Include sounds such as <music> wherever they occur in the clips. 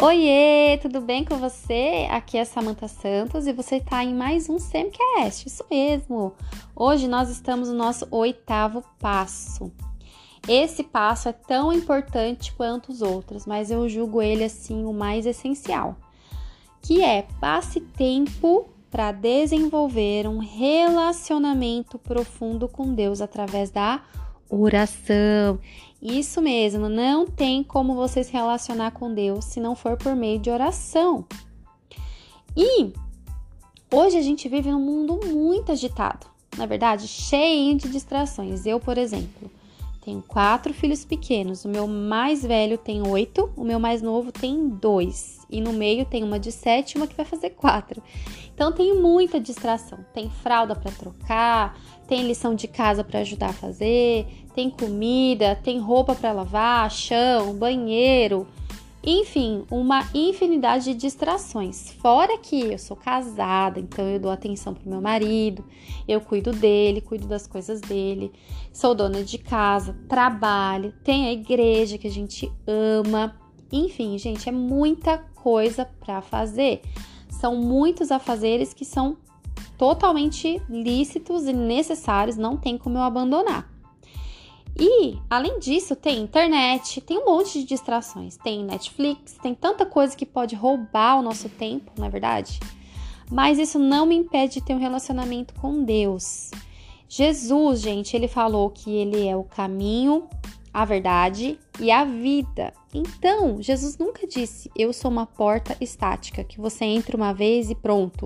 Oiê, tudo bem com você? Aqui é Samantha Santos e você está em mais um Semcast, isso mesmo. Hoje nós estamos no nosso oitavo passo. Esse passo é tão importante quanto os outros, mas eu julgo ele assim o mais essencial, que é passe tempo para desenvolver um relacionamento profundo com Deus através da oração. Isso mesmo, não tem como você se relacionar com Deus se não for por meio de oração. E hoje a gente vive num mundo muito agitado, na verdade, cheio de distrações. Eu, por exemplo, tenho quatro filhos pequenos. O meu mais velho tem oito, o meu mais novo tem dois. E no meio tem uma de sete e uma que vai fazer quatro. Então tem muita distração. Tem fralda para trocar, tem lição de casa para ajudar a fazer, tem comida, tem roupa para lavar, chão, banheiro, enfim, uma infinidade de distrações. Fora que eu sou casada, então eu dou atenção pro meu marido, eu cuido dele, cuido das coisas dele, sou dona de casa, trabalho, tem a igreja que a gente ama. Enfim, gente, é muita coisa para fazer. São muitos afazeres que são totalmente lícitos e necessários, não tem como eu abandonar. E, além disso, tem internet, tem um monte de distrações. Tem Netflix, tem tanta coisa que pode roubar o nosso tempo, na é verdade. Mas isso não me impede de ter um relacionamento com Deus. Jesus, gente, ele falou que ele é o caminho, a verdade e a vida. Então, Jesus nunca disse: Eu sou uma porta estática, que você entra uma vez e pronto.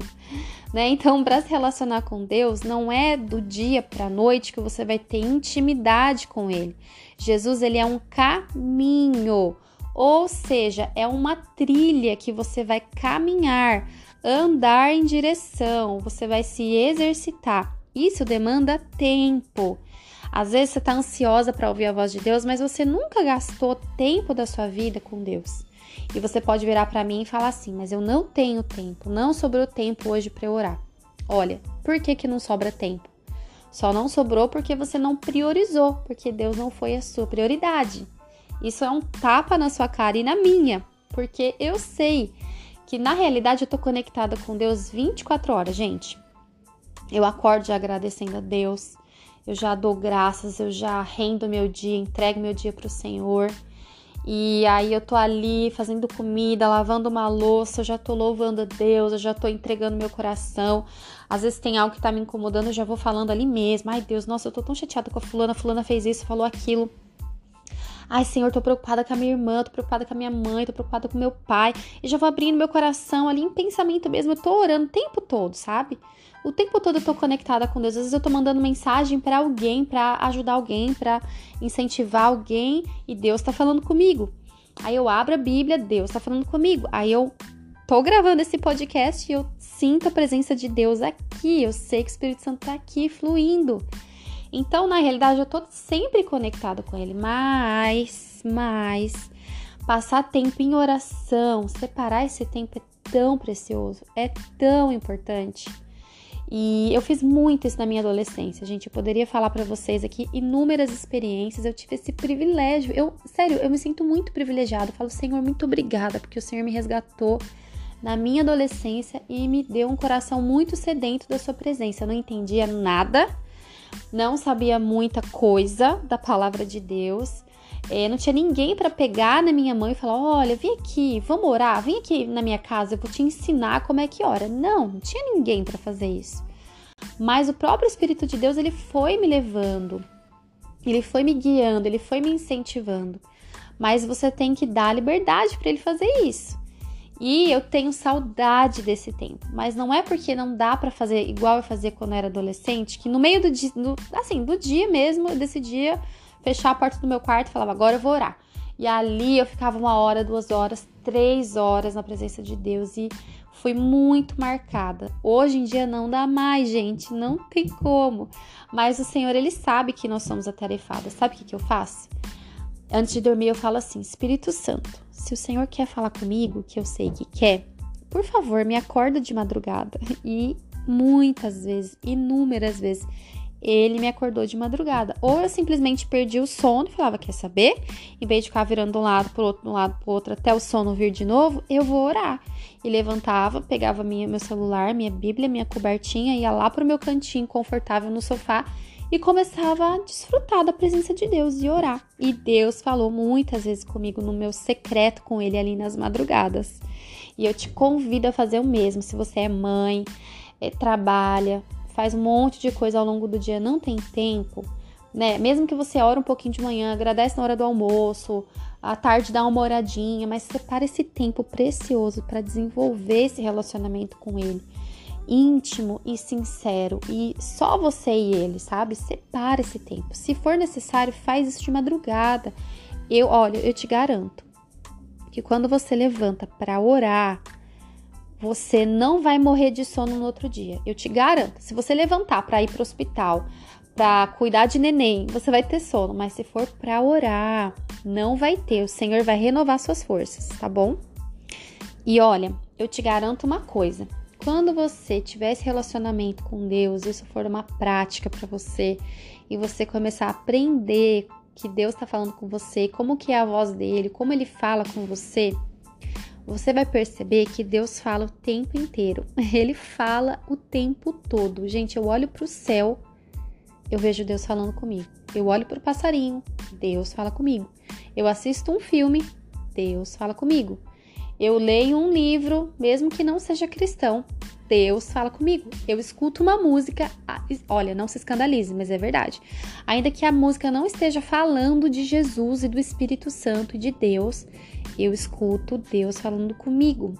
Né? Então, para se relacionar com Deus, não é do dia para a noite que você vai ter intimidade com Ele. Jesus, ele é um caminho, ou seja, é uma trilha que você vai caminhar, andar em direção, você vai se exercitar. Isso demanda tempo. Às vezes você está ansiosa para ouvir a voz de Deus, mas você nunca gastou tempo da sua vida com Deus. E você pode virar para mim e falar assim: "Mas eu não tenho tempo, não sobrou tempo hoje para orar". Olha, por que que não sobra tempo? Só não sobrou porque você não priorizou, porque Deus não foi a sua prioridade. Isso é um tapa na sua cara e na minha, porque eu sei que na realidade eu tô conectada com Deus 24 horas, gente. Eu acordo agradecendo a Deus eu já dou graças, eu já rendo meu dia, entrego meu dia para o Senhor. E aí eu tô ali fazendo comida, lavando uma louça, eu já tô louvando a Deus, eu já tô entregando meu coração. Às vezes tem algo que tá me incomodando, eu já vou falando ali mesmo. Ai, Deus, nossa, eu tô tão chateada com a fulana, a fulana fez isso, falou aquilo. Ai, Senhor, tô preocupada com a minha irmã, tô preocupada com a minha mãe, tô preocupada com meu pai. E já vou abrindo meu coração ali em pensamento mesmo. Eu tô orando o tempo todo, sabe? O tempo todo eu tô conectada com Deus. Às vezes eu tô mandando mensagem para alguém, para ajudar alguém, para incentivar alguém e Deus tá falando comigo. Aí eu abro a Bíblia, Deus tá falando comigo. Aí eu tô gravando esse podcast e eu sinto a presença de Deus aqui. Eu sei que o Espírito Santo tá aqui fluindo. Então, na realidade, eu tô sempre conectada com ele, mas, mas passar tempo em oração, separar esse tempo é tão precioso, é tão importante. E eu fiz muito isso na minha adolescência, gente. Eu poderia falar para vocês aqui inúmeras experiências. Eu tive esse privilégio. Eu, sério, eu me sinto muito privilegiada. Falo, Senhor, muito obrigada, porque o Senhor me resgatou na minha adolescência e me deu um coração muito sedento da sua presença. Eu não entendia nada, não sabia muita coisa da palavra de Deus. É, não tinha ninguém para pegar na minha mão e falar: olha, vem aqui, vamos orar, vem aqui na minha casa, eu vou te ensinar como é que ora. Não, não tinha ninguém para fazer isso. Mas o próprio Espírito de Deus, ele foi me levando, ele foi me guiando, ele foi me incentivando. Mas você tem que dar liberdade para ele fazer isso. E eu tenho saudade desse tempo, mas não é porque não dá para fazer igual eu fazia quando eu era adolescente, que no meio do dia, do, assim, do dia mesmo, eu decidia fechar a porta do meu quarto e falava, agora eu vou orar. E ali eu ficava uma hora, duas horas, três horas na presença de Deus e fui muito marcada. Hoje em dia não dá mais, gente, não tem como. Mas o Senhor, Ele sabe que nós somos atarefadas. Sabe o que, que eu faço? Antes de dormir, eu falo assim: Espírito Santo, se o Senhor quer falar comigo, que eu sei que quer, por favor, me acorda de madrugada. <laughs> E muitas vezes, inúmeras vezes, ele me acordou de madrugada. Ou eu simplesmente perdi o sono e falava: Quer saber? Em vez de ficar virando de um lado para outro, de um lado para outro, até o sono vir de novo, eu vou orar. E levantava, pegava minha, meu celular, minha Bíblia, minha cobertinha, ia lá para o meu cantinho confortável no sofá e começava a desfrutar da presença de Deus e orar. E Deus falou muitas vezes comigo no meu secreto com Ele ali nas madrugadas. E eu te convido a fazer o mesmo. Se você é mãe, é, trabalha, faz um monte de coisa ao longo do dia, não tem tempo, né? Mesmo que você ore um pouquinho de manhã, agradece na hora do almoço, à tarde dá uma oradinha, mas separa esse tempo precioso para desenvolver esse relacionamento com ele. Íntimo e sincero, e só você e ele, sabe? Separa esse tempo. Se for necessário, faz isso de madrugada. Eu, olha, eu te garanto que quando você levanta para orar, você não vai morrer de sono no outro dia. Eu te garanto. Se você levantar para ir para o hospital, para cuidar de neném, você vai ter sono, mas se for para orar, não vai ter. O Senhor vai renovar suas forças, tá bom? E olha, eu te garanto uma coisa. Quando você tiver esse relacionamento com Deus, isso for uma prática para você e você começar a aprender que Deus está falando com você, como que é a voz dele, como ele fala com você, você vai perceber que Deus fala o tempo inteiro. <laughs> Ele fala o tempo todo. Gente, eu olho para o céu, eu vejo Deus falando comigo. Eu olho para o passarinho, Deus fala comigo. Eu assisto um filme, Deus fala comigo. Eu leio um livro, mesmo que não seja cristão, Deus fala comigo. Eu escuto uma música, olha, não se escandalize, mas é verdade. Ainda que a música não esteja falando de Jesus e do Espírito Santo e de Deus, eu escuto Deus falando comigo.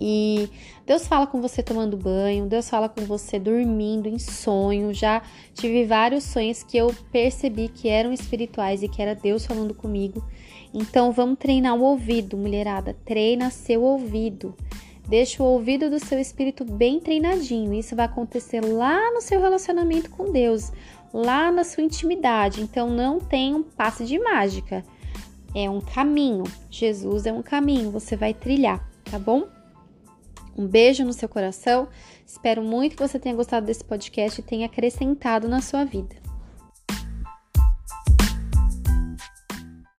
E Deus fala com você tomando banho, Deus fala com você dormindo em sonho. Já tive vários sonhos que eu percebi que eram espirituais e que era Deus falando comigo. Então vamos treinar o ouvido, mulherada. Treina seu ouvido. Deixa o ouvido do seu espírito bem treinadinho. Isso vai acontecer lá no seu relacionamento com Deus, lá na sua intimidade. Então não tem um passe de mágica é um caminho. Jesus é um caminho, você vai trilhar, tá bom? Um beijo no seu coração. Espero muito que você tenha gostado desse podcast e tenha acrescentado na sua vida.